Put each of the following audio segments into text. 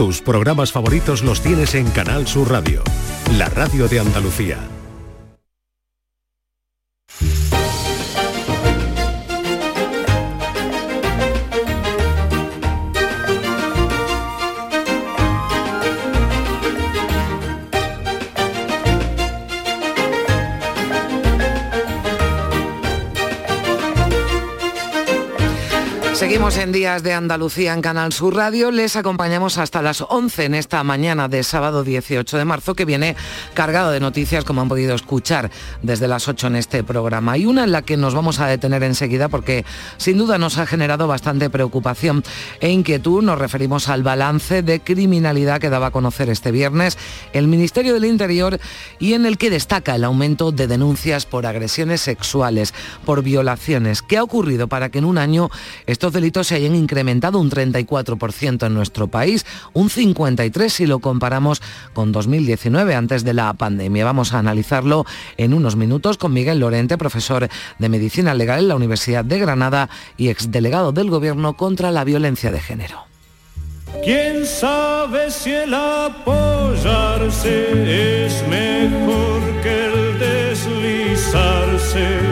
Tus programas favoritos los tienes en Canal Sur Radio, la radio de Andalucía. Seguimos en Días de Andalucía en Canal Sur Radio. Les acompañamos hasta las 11 en esta mañana de sábado 18 de marzo, que viene cargado de noticias, como han podido escuchar desde las 8 en este programa. Y una en la que nos vamos a detener enseguida porque sin duda nos ha generado bastante preocupación e inquietud. Nos referimos al balance de criminalidad que daba a conocer este viernes el Ministerio del Interior y en el que destaca el aumento de denuncias por agresiones sexuales, por violaciones. ¿Qué ha ocurrido para que en un año estos delitos se hayan incrementado un 34% en nuestro país, un 53% si lo comparamos con 2019, antes de la pandemia. Vamos a analizarlo en unos minutos con Miguel Lorente, profesor de Medicina Legal en la Universidad de Granada y exdelegado del Gobierno contra la violencia de género. ¿Quién sabe si el apoyarse es mejor que el deslizarse?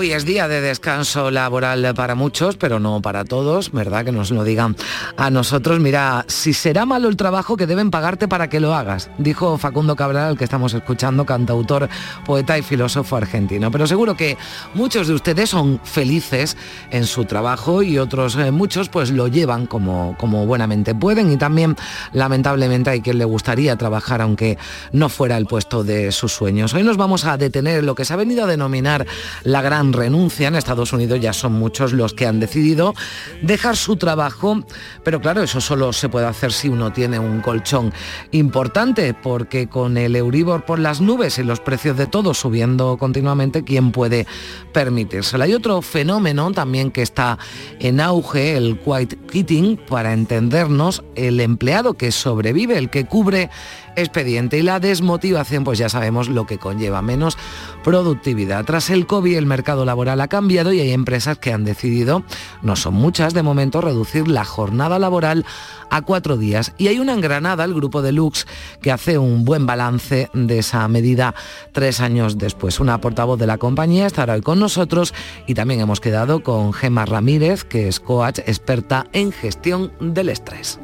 Hoy es día de descanso laboral para muchos, pero no para todos, ¿verdad? Que nos lo digan a nosotros. Mira, si será malo el trabajo que deben pagarte para que lo hagas, dijo Facundo Cabral, al que estamos escuchando, cantautor, poeta y filósofo argentino. Pero seguro que muchos de ustedes son felices en su trabajo y otros eh, muchos pues lo llevan como, como buenamente pueden y también lamentablemente hay quien le gustaría trabajar aunque no fuera el puesto de sus sueños. Hoy nos vamos a detener en lo que se ha venido a denominar la gran renuncia. En Estados Unidos ya son muchos los que han decidido dejar su trabajo, pero claro, eso solo se puede hacer si uno tiene un colchón importante, porque con el Euribor por las nubes y los precios de todo subiendo continuamente, ¿quién puede permitírselo? Hay otro fenómeno también que está en auge, el white quitting, para entendernos, el empleado que sobrevive, el que cubre expediente y la desmotivación, pues ya sabemos lo que conlleva, menos productividad. Tras el COVID el mercado laboral ha cambiado y hay empresas que han decidido, no son muchas de momento, reducir la jornada laboral a cuatro días. Y hay una en Granada, el grupo de Lux, que hace un buen balance de esa medida tres años después. Una portavoz de la compañía estará hoy con nosotros y también hemos quedado con Gemma Ramírez, que es coach experta en gestión del estrés.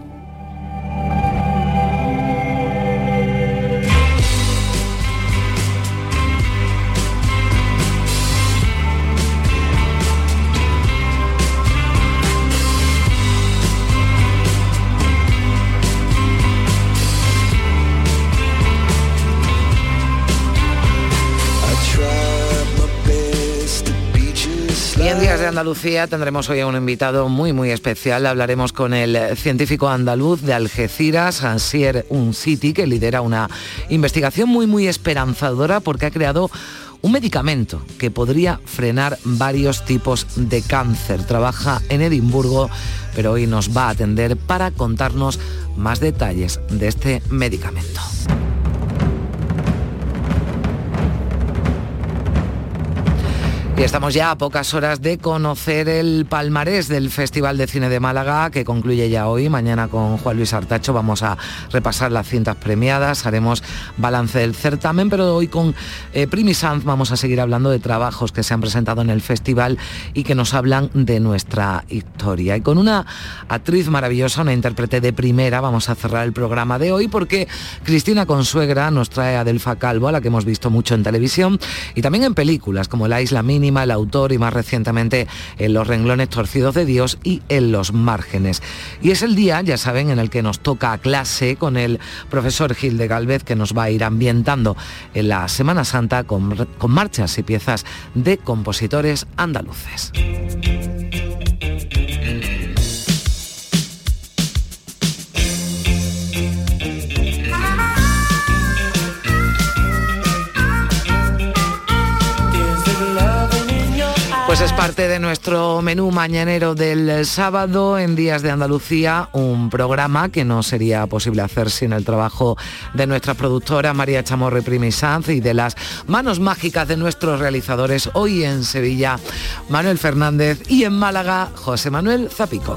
Andalucía tendremos hoy a un invitado muy muy especial. Hablaremos con el científico andaluz de Algeciras, Ansier Unciti, que lidera una investigación muy muy esperanzadora porque ha creado un medicamento que podría frenar varios tipos de cáncer. Trabaja en Edimburgo, pero hoy nos va a atender para contarnos más detalles de este medicamento. Y estamos ya a pocas horas de conocer el palmarés del Festival de Cine de Málaga, que concluye ya hoy. Mañana con Juan Luis Artacho vamos a repasar las cintas premiadas, haremos balance del certamen, pero hoy con eh, vamos a seguir hablando de trabajos que se han presentado en el festival y que nos hablan de nuestra historia. Y con una actriz maravillosa, una intérprete de primera, vamos a cerrar el programa de hoy porque Cristina Consuegra nos trae a Delfa Calvo, a la que hemos visto mucho en televisión y también en películas como La Isla Mini el autor y más recientemente en Los renglones torcidos de Dios y en Los márgenes. Y es el día, ya saben, en el que nos toca clase con el profesor Gil de Galvez que nos va a ir ambientando en la Semana Santa con, con marchas y piezas de compositores andaluces. Pues es parte de nuestro menú mañanero del sábado en Días de Andalucía, un programa que no sería posible hacer sin el trabajo de nuestra productora María Chamorro y Sanz y de las manos mágicas de nuestros realizadores hoy en Sevilla, Manuel Fernández y en Málaga, José Manuel Zapico.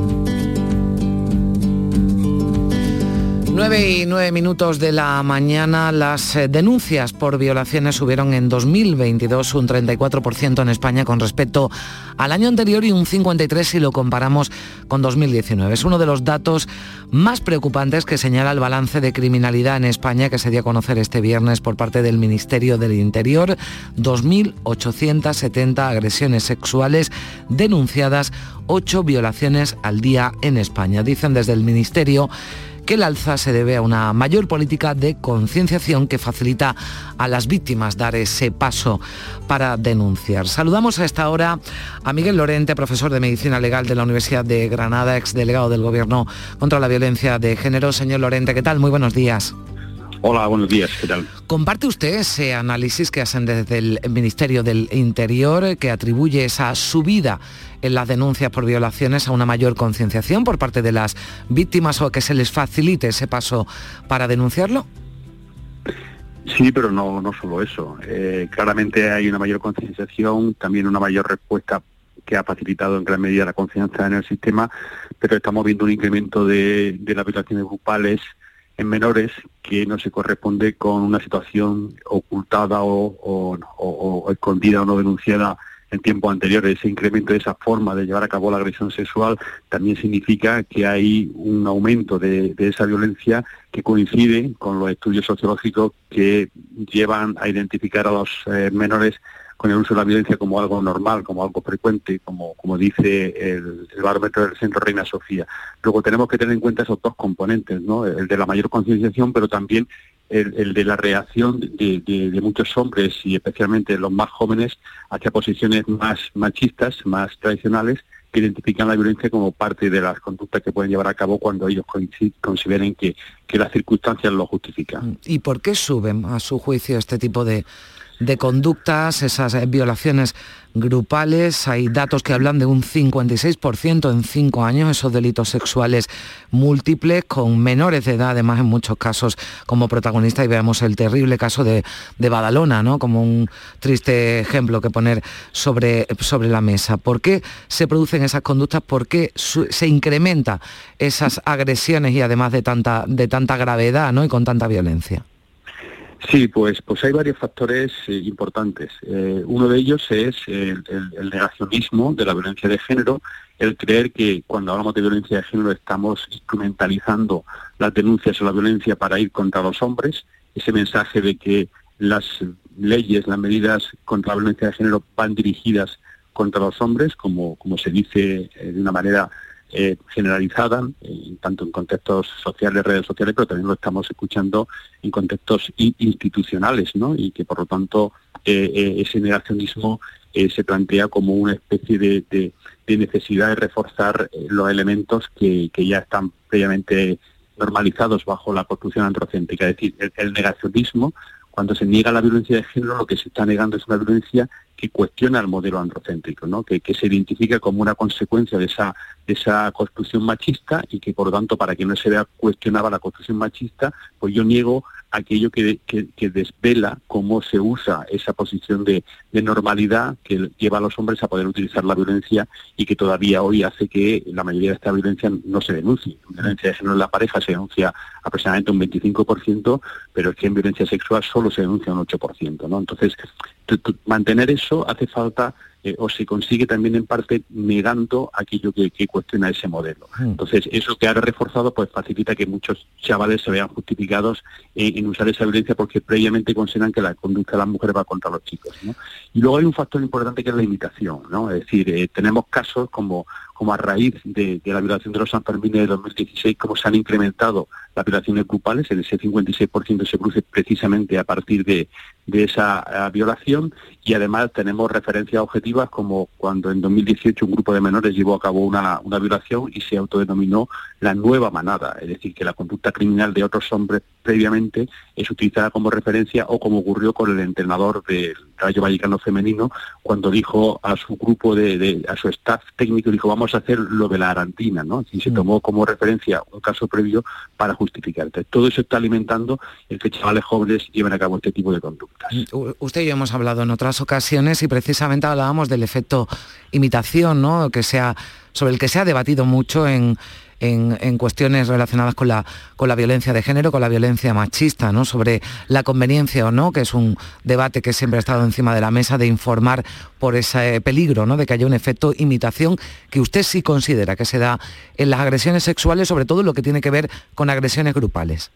9 y 9 minutos de la mañana, las eh, denuncias por violaciones subieron en 2022 un 34% en España con respecto al año anterior y un 53% si lo comparamos con 2019. Es uno de los datos más preocupantes que señala el balance de criminalidad en España que se dio a conocer este viernes por parte del Ministerio del Interior. 2.870 agresiones sexuales denunciadas, 8 violaciones al día en España. Dicen desde el Ministerio el alza se debe a una mayor política de concienciación que facilita a las víctimas dar ese paso para denunciar. Saludamos a esta hora a Miguel Lorente, profesor de Medicina Legal de la Universidad de Granada, ex delegado del Gobierno contra la Violencia de Género. Señor Lorente, ¿qué tal? Muy buenos días. Hola, buenos días, ¿qué tal? ¿Comparte usted ese análisis que hacen desde el Ministerio del Interior que atribuye esa subida en las denuncias por violaciones a una mayor concienciación por parte de las víctimas o que se les facilite ese paso para denunciarlo? Sí, pero no, no solo eso. Eh, claramente hay una mayor concienciación, también una mayor respuesta que ha facilitado en gran medida la confianza en el sistema, pero estamos viendo un incremento de, de las violaciones grupales en menores que no se corresponde con una situación ocultada o, o, o, escondida o no denunciada en tiempos anteriores. Ese incremento de esa forma de llevar a cabo la agresión sexual también significa que hay un aumento de, de esa violencia que coincide con los estudios sociológicos que llevan a identificar a los eh, menores con el uso de la violencia como algo normal, como algo frecuente, como, como dice el, barómetro del Centro Reina Sofía. Luego tenemos que tener en cuenta esos dos componentes, ¿no? el de la mayor concienciación, pero también el, de la reacción de, de, de, muchos hombres y especialmente los más jóvenes hacia posiciones más machistas, más tradicionales, que identifican la violencia como parte de las conductas que pueden llevar a cabo cuando ellos consideren que, que las circunstancias lo justifican. ¿Y por qué suben a su juicio este tipo de, de conductas, esas eh, violaciones grupales. Hay datos que hablan de un 56% en cinco años, esos delitos sexuales múltiples, con menores de edad, además en muchos casos como protagonista, y veamos el terrible caso de, de Badalona, ¿no? como un triste ejemplo que poner sobre, sobre la mesa. ¿Por qué se producen esas conductas? ¿Por qué se incrementa esas agresiones y además de tanta, de tanta gravedad ¿no? y con tanta violencia? Sí, pues, pues hay varios factores eh, importantes. Eh, uno de ellos es el, negacionismo de la violencia de género, el creer que cuando hablamos de violencia de género estamos instrumentalizando las denuncias o la violencia para ir contra los hombres, ese mensaje de que las leyes, las medidas contra la violencia de género van dirigidas contra los hombres, como, como se dice eh, de una manera eh, generalizada, eh, tanto en contextos sociales, redes sociales, pero también lo estamos escuchando en contextos institucionales, ¿no? Y que por lo tanto eh, ese negacionismo se plantea como una especie de, necesidad de reforzar los elementos que, ya están previamente normalizados bajo la construcción antropocéntrica. Es decir, el negacionismo cuando se niega la violencia de género, lo que se está negando es una violencia que cuestiona el modelo androcéntrico, ¿no? que, que se identifica como una consecuencia de esa, de esa construcción machista y que, por lo tanto, para que no se vea cuestionada la construcción machista, pues yo niego aquello que, que, que, desvela cómo se usa esa posición de, normalidad que lleva a los hombres a poder utilizar la violencia y que todavía hoy hace que la mayoría de esta violencia no se denuncie. Violencia de género en la pareja se denuncia aproximadamente un 25%, pero es que en violencia sexual solo se denuncia un 8%. ¿no? Entonces, mantener eso hace falta eh, o se consigue también en parte negando aquello que, que cuestiona ese modelo. Mm. Entonces, eso que ahora reforzado pues facilita que muchos chavales se vean justificados en, en, usar esa violencia porque previamente consideran que la conducta de las mujeres va contra los chicos. ¿no? Y luego hay un factor importante que es la imitación, ¿no? Es decir, eh, tenemos casos como como a raíz de, la violación de los Sanfermines de 2016, como se han incrementado las violaciones grupales, en ese 56% se produce precisamente a partir de, esa uh, violación y además tenemos referencias objetivas como cuando en 2018 un grupo de menores llevó a cabo una, una violación y se autodenominó la nueva manada, es decir, que la conducta criminal de otros hombres previamente es utilizada como referencia o como ocurrió con el entrenador del Rayo Vallecano femenino cuando dijo a su grupo de, de a su staff técnico dijo vamos a hacer lo de la Arantina, ¿no? Y se tomó como referencia un caso previo para justificarte. Todo eso está alimentando el que chavales jóvenes lleven a cabo este tipo de conductas. Usted y yo hemos hablado en otras ocasiones y precisamente hablábamos del efecto imitación, ¿no? Que sea sobre el que se ha debatido mucho en en, en, cuestiones relacionadas con la, con la violencia de género, con la violencia machista, ¿no? sobre la conveniencia o no, que es un debate que siempre ha estado encima de la mesa, de informar por ese peligro ¿no? de que haya un efecto imitación que usted sí considera que se da en las agresiones sexuales, sobre todo lo que tiene que ver con agresiones grupales.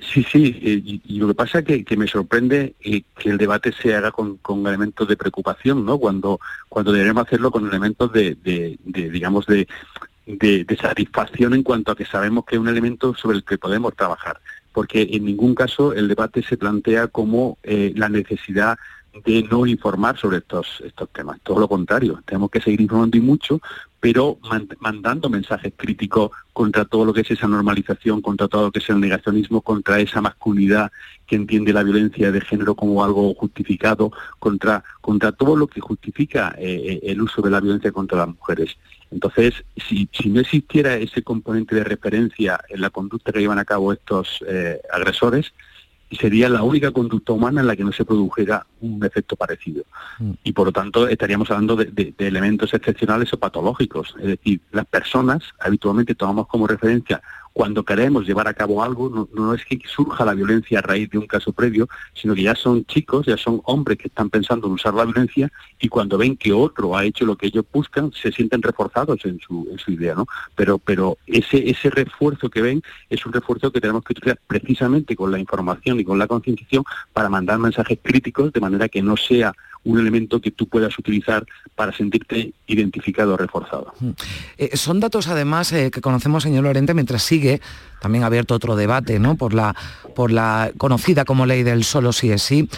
Sí, sí, eh, y, lo que pasa es que, me sorprende eh, que el debate se haga con, con, elementos de preocupación, ¿no? Cuando, cuando deberíamos hacerlo con elementos de digamos, de, de, satisfacción en cuanto a que sabemos que es un elemento sobre el que podemos trabajar, porque en ningún caso el debate se plantea como eh, la necesidad de no informar sobre estos, estos temas, todo lo contrario, tenemos que seguir informando y mucho, pero mandando mensajes críticos contra todo lo que es esa normalización, contra todo lo que es el negacionismo, contra esa masculinidad que entiende la violencia de género como algo justificado, contra, contra todo lo que justifica eh, el uso de la violencia contra las mujeres. Entonces, si, si, no existiera ese componente de referencia en la conducta que llevan a cabo estos eh, agresores, sería la única conducta humana en la que no se produjera un efecto parecido. Mm. Y por lo tanto estaríamos hablando de, de- de elementos excepcionales o patológicos. Es decir, las personas habitualmente tomamos como referencia cuando queremos llevar a cabo algo, no, es que surja la violencia a raíz de un caso previo, sino que ya son chicos, ya son hombres que están pensando en usar la violencia y cuando ven que otro ha hecho lo que ellos buscan, se sienten reforzados en su, idea, ¿no? Pero, pero ese refuerzo que ven es un refuerzo que tenemos que utilizar precisamente con la información y con la concienciación para mandar mensajes críticos de manera que no sea un elemento que tú puedas utilizar para sentirte identificado reforzado. Eh, son datos además eh, que conocemos, señor Lorente, mientras sigue también abierto otro debate, ¿no? Por la, por la conocida como ley del solo sí es sí.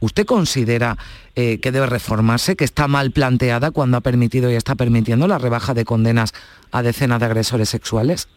¿Usted considera eh, que debe reformarse, que está mal planteada cuando ha permitido y está permitiendo la rebaja de condenas a decenas de agresores sexuales?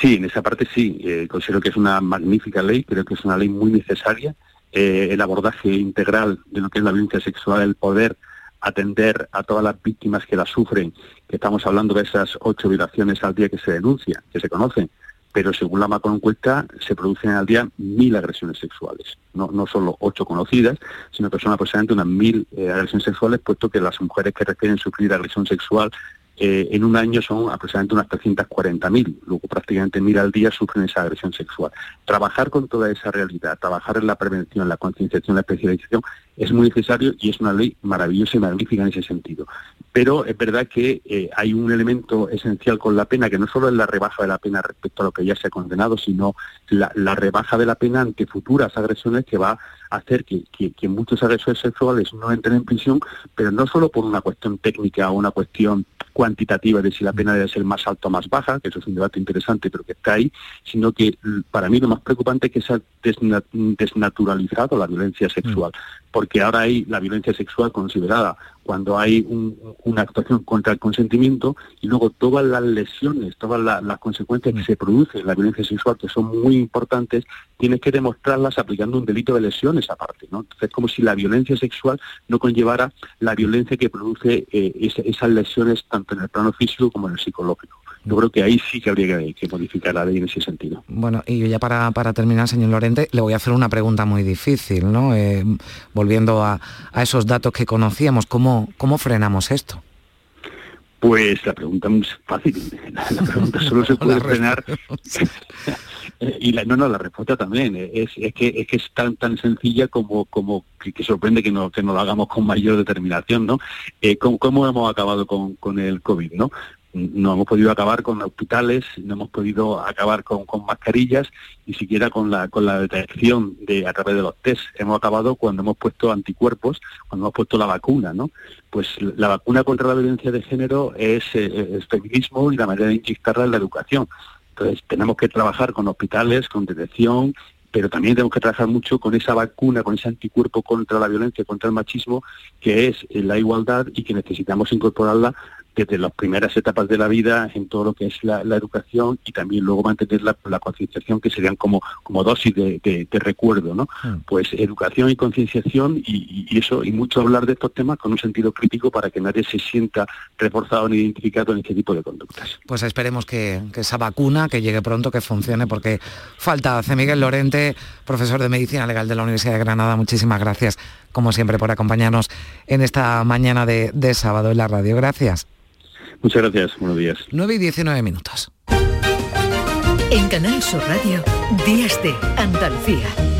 Sí, en esa parte sí. Eh, considero que es una magnífica ley, creo que es una ley muy necesaria. Eh, el abordaje integral de lo que es la violencia sexual, el poder atender a todas las víctimas que la sufren, que estamos hablando de esas ocho violaciones al día que se denuncian, que se conocen, pero según la macroencuesta se producen al día mil agresiones sexuales, no, no solo ocho conocidas, sino que son aproximadamente unas mil eh, agresiones sexuales, puesto que las mujeres que requieren sufrir agresión sexual eh, en un año son aproximadamente unas 340.000, luego prácticamente mil al día sufren esa agresión sexual. Trabajar con toda esa realidad, trabajar en la prevención, la concienciación, la especialización, es muy necesario y es una ley maravillosa y magnífica en ese sentido. Pero es verdad que eh, hay un elemento esencial con la pena, que no solo es la rebaja de la pena respecto a lo que ya se ha condenado, sino la, la rebaja de la pena ante futuras agresiones que va a hacer que, que- que muchos agresores sexuales no entren en prisión, pero no solo por una cuestión técnica o una cuestión cuantitativa de si la pena debe ser más alta o más baja, que eso es un debate interesante, pero que está ahí, sino que para mí lo más preocupante es que se ha desna- desnaturalizado la violencia sexual, porque ahora hay la violencia sexual considerada cuando hay un- una actuación contra el consentimiento y luego todas las lesiones, todas la- las consecuencias que se producen en la violencia sexual, que son muy importantes, tienes que demostrarlas aplicando un delito de lesiones aparte. ¿no? Entonces es como si la violencia sexual no conllevara la violencia que produce eh, esa- esas lesiones tanto en el plano físico como en el psicológico. Yo creo que ahí sí que habría que, que modificar la ley en ese sentido. Bueno, y ya para, para terminar, señor Lorente, le voy a hacer una pregunta muy difícil, ¿no? Eh, volviendo a, a esos datos que conocíamos, ¿cómo, cómo frenamos esto? Pues la pregunta es fácil. La, la pregunta solo se puede frenar. Eh, y la, no, no, la respuesta también. Es, es que es que es tan tan sencilla como como que, que sorprende que no que no lo hagamos con mayor determinación, ¿no? Eh, ¿cómo, cómo hemos acabado con, con el COVID, no? No hemos podido acabar con hospitales, no hemos podido acabar con, mascarillas, ni siquiera con la con la detección de a través de los test. Hemos acabado cuando hemos puesto anticuerpos, cuando hemos puesto la vacuna, ¿no? Pues la vacuna contra la violencia de género es eh, el feminismo y la manera de inyectarla en la educación. Entonces tenemos que trabajar con hospitales, con detección, pero también tenemos que trabajar mucho con esa vacuna, con ese anticuerpo contra la violencia, contra el machismo, que es eh, la igualdad y que necesitamos incorporarla desde las primeras etapas de la vida en todo lo que es la, la educación y también luego mantener la, la concienciación que serían como, como dosis de, de- de recuerdo, ¿no? Pues educación y concienciación y, y- y eso, y mucho hablar de estos temas con un sentido crítico para que nadie se sienta reforzado ni identificado en este tipo de conductas. Pues esperemos que, que esa vacuna, que llegue pronto, que funcione, porque falta. hace Miguel Lorente, profesor de Medicina Legal de la Universidad de Granada, muchísimas gracias, como siempre, por acompañarnos en esta mañana de, de sábado en la radio. Gracias. Muchas gracias, buenos días. 9 y 19 minutos. En Canal Sur Radio, Días de Andalucía.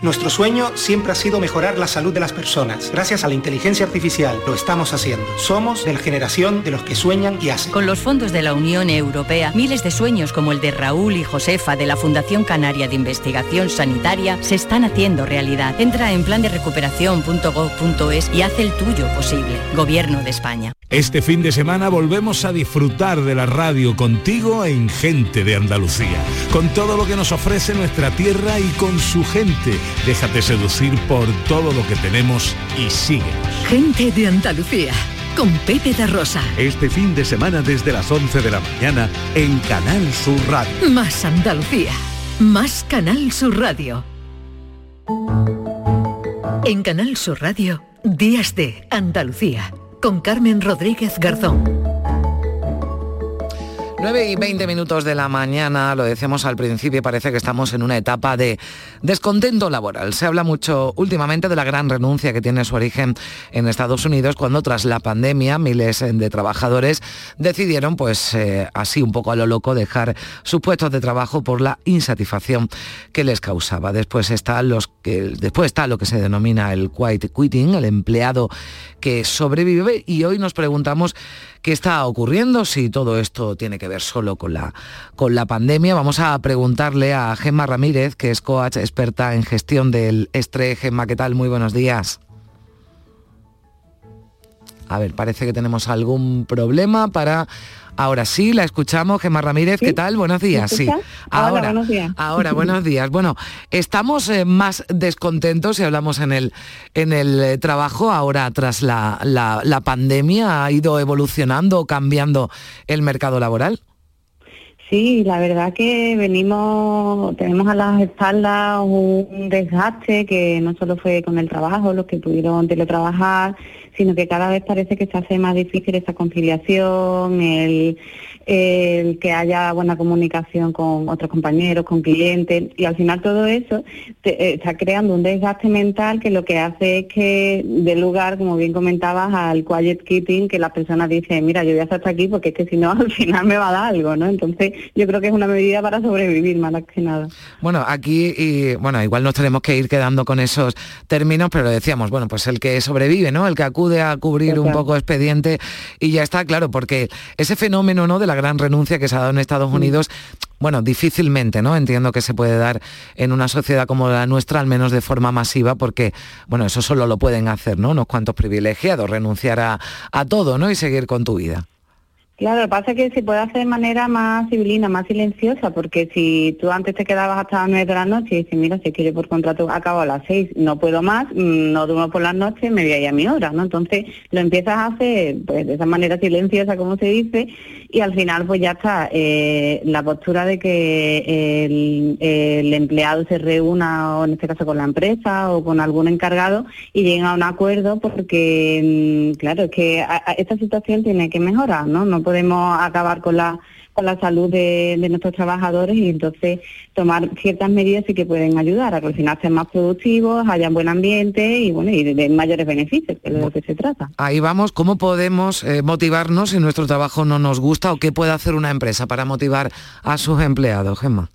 Nuestro sueño siempre ha sido mejorar la salud de las personas. Gracias a la inteligencia artificial lo estamos haciendo. Somos de la generación de los que sueñan y hacen. Con los fondos de la Unión Europea, miles de sueños como el de Raúl y Josefa de la Fundación Canaria de Investigación Sanitaria se están haciendo realidad. Entra en plan de recuperación.gov.es y haz el tuyo posible. Gobierno de España. Este fin de semana volvemos a disfrutar de la radio contigo en Gente de Andalucía, con todo lo que nos ofrece nuestra tierra y con su gente. Déjate seducir por todo lo que tenemos y síguenos. Gente de Andalucía, con Pepe da Rosa. Este fin de semana desde las 11 de la mañana en Canal Sur Radio. Más Andalucía, más Canal Sur Radio. En Canal Sur Radio, Días de Andalucía, con Carmen Rodríguez Garzón. 9 y 20 minutos de la mañana, lo decíamos al principio, parece que estamos en una etapa de descontento laboral. Se habla mucho últimamente de la gran renuncia que tiene su origen en Estados Unidos cuando tras la pandemia miles de trabajadores decidieron, pues eh, así un poco a lo loco, dejar sus puestos de trabajo por la insatisfacción que les causaba. Después está, lo que se denomina el quiet quitting, el empleado que sobrevive y hoy nos preguntamos qué está ocurriendo, si todo esto tiene que ver solo con la, con la pandemia. Vamos a preguntarle a Gemma Ramírez, que es coach experta en gestión del estrés. Gemma, ¿qué tal? Muy buenos días. A ver, parece que tenemos algún problema para Ahora sí, la escuchamos. Gemma Ramírez, ¿qué tal? Buenos días. Sí. Ahora, buenos días. Ahora, buenos días. Bueno, estamos eh, más descontentos si hablamos en el, en el eh, trabajo ahora tras la, la pandemia. ¿Ha ido evolucionando o cambiando el mercado laboral? Sí, la verdad que venimos, tenemos a las espaldas un desgaste que no solo fue con el trabajo, los que pudieron teletrabajar, sino que cada vez parece que se hace más difícil esa conciliación, el, que haya buena comunicación con otros compañeros, con clientes, y al final todo eso eh, está creando un desgaste mental que lo que hace es que dé lugar, como bien comentabas, al quiet quitting, que las personas dicen, mira, yo voy a estar hasta aquí porque es que si no al final me va a dar algo, ¿no? Entonces yo creo que es una medida para sobrevivir más que nada. Bueno, aquí, y, bueno, igual nos tenemos que ir quedando con esos términos, pero decíamos, bueno, pues el que sobrevive, ¿no? El que acude a cubrir un poco expediente y ya está claro, porque ese fenómeno ¿no? de la gran renuncia que se ha dado en Estados Unidos, bueno, difícilmente, ¿no? Entiendo que se puede dar en una sociedad como la nuestra, al menos de forma masiva, porque, bueno, eso solo lo pueden hacer, ¿no? Unos cuantos privilegiados, renunciar a, a todo, ¿no? Y seguir con tu vida. Claro, lo pasa es que se puede hacer de manera más civilina, más silenciosa, porque si tú antes te quedabas hasta las nueve de la noche y dices, mira, si es que yo por contrato acabo a las seis, no puedo más, mm, no duermo por las noches, me voy a ir a mi hora, ¿no? Entonces lo empiezas a hacer pues de esa manera silenciosa, como se dice, y al final pues ya está eh, la postura de que el, empleado se reúna, o en este caso con la empresa o con algún encargado, y lleguen a un acuerdo, porque, mm, claro, es que esta situación tiene que mejorar, no podemos acabar con la con la salud de, nuestros trabajadores y entonces tomar ciertas medidas y que pueden ayudar a que al final sean más productivos, haya un buen ambiente y bueno y de, mayores beneficios, que es de lo que se trata. Ahí vamos, ¿cómo podemos eh, motivarnos si nuestro trabajo no nos gusta o qué puede hacer una empresa para motivar a sus empleados, Gemma?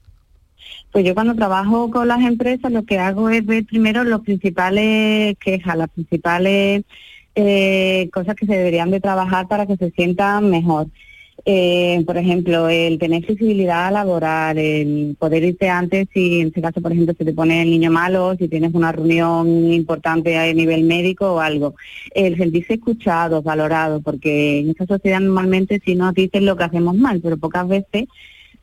Pues yo cuando trabajo con las empresas lo que hago es ver primero los principales quejas, las principales eh, cosas que se deberían de trabajar para que se sientan mejor. Eh, por ejemplo, el tener flexibilidad laboral, el poder irte antes si en este caso, por ejemplo, se te pone el niño malo, si tienes una reunión importante a nivel médico o algo. El sentirse escuchado, valorado, porque en esta sociedad normalmente si nos dicen lo que hacemos mal, pero pocas veces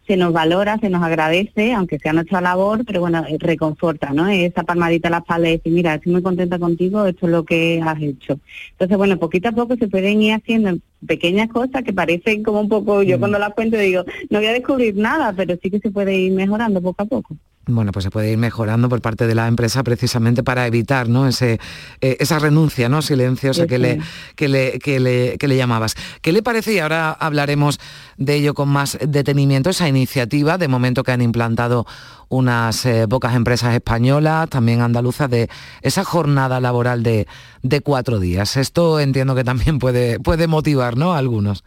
se nos valora, se nos agradece, aunque sea nuestra labor, pero bueno, eh, reconforta, ¿no? Esa palmadita a la espalda y decir, mira, estoy muy contenta contigo, esto es lo que has hecho. Entonces, bueno, poquito a poco se pueden ir haciendo pequeñas cosas que parecen como un poco, yo mm. cuando las cuento digo, no voy a descubrir nada, pero sí que se puede ir mejorando poco a poco bueno, pues se puede ir mejorando por parte de la empresa precisamente para evitar ¿no? Ese, eh, esa renuncia ¿no? silenciosa que, le, que, le, que, le, que le llamabas. ¿Qué le parece, y ahora hablaremos de ello con más detenimiento, esa iniciativa de momento que han implantado unas eh, pocas empresas españolas, también andaluzas, de esa jornada laboral de, de cuatro días? Esto entiendo que también puede, puede motivar ¿no? a algunos.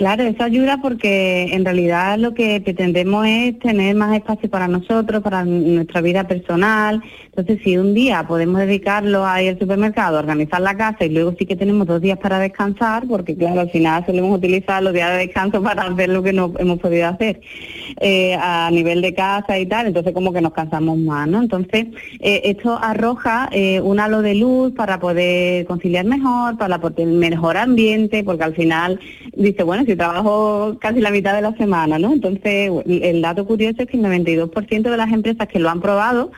Claro, eso ayuda porque en realidad lo que pretendemos es tener más espacio para nosotros, para nuestra vida personal. Entonces, si un día podemos dedicarlo a ir al supermercado, organizar la casa y luego sí que tenemos dos días para descansar, porque claro, al final solemos utilizar los días de descanso para hacer lo que no hemos podido hacer eh, a nivel de casa y tal, entonces como que nos cansamos más, ¿no? Entonces, eh, esto arroja eh, un halo de luz para poder conciliar mejor, para poder mejor ambiente, porque al final dice, bueno, trabajo casi la mitad de la semana, ¿no? Entonces, el dato curioso es que el 92% de las empresas que lo han probado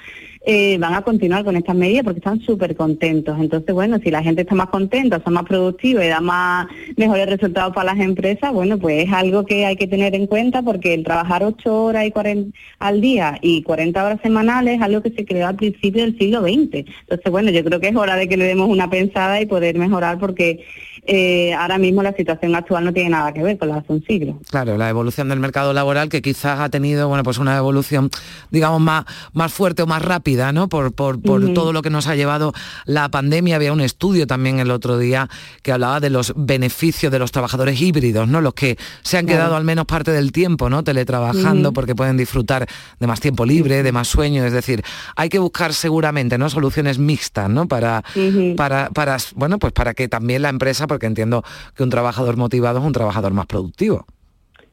eh, van a continuar con estas medidas porque están súper contentos. Entonces, bueno, si la gente está más contenta, está más productiva y da más mejores resultados para las empresas, bueno, pues es algo que hay que tener en cuenta porque el trabajar 8 horas y 40 al día y 40 horas semanales es algo que se creó al principio del siglo XX. Entonces, bueno, yo creo que es hora de que le demos una pensada y poder mejorar porque eh, ahora mismo la situación actual no tiene nada que ver con la hace un siglo. Claro, la evolución del mercado laboral que quizás ha tenido, bueno, pues una evolución, digamos, más, más fuerte o más rápida, ¿no? Por, por, todo lo que nos ha llevado la pandemia. Había un estudio también el otro día que hablaba de los beneficios de los trabajadores híbridos, ¿no? Los que se han quedado al menos parte del tiempo, ¿no? Teletrabajando porque pueden disfrutar de más tiempo libre, de más sueño. Es decir, hay que buscar seguramente, ¿no? Soluciones mixtas, ¿no? Para, para, para, bueno, pues para que también la empresa, porque entiendo que un trabajador motivado es un trabajador más productivo.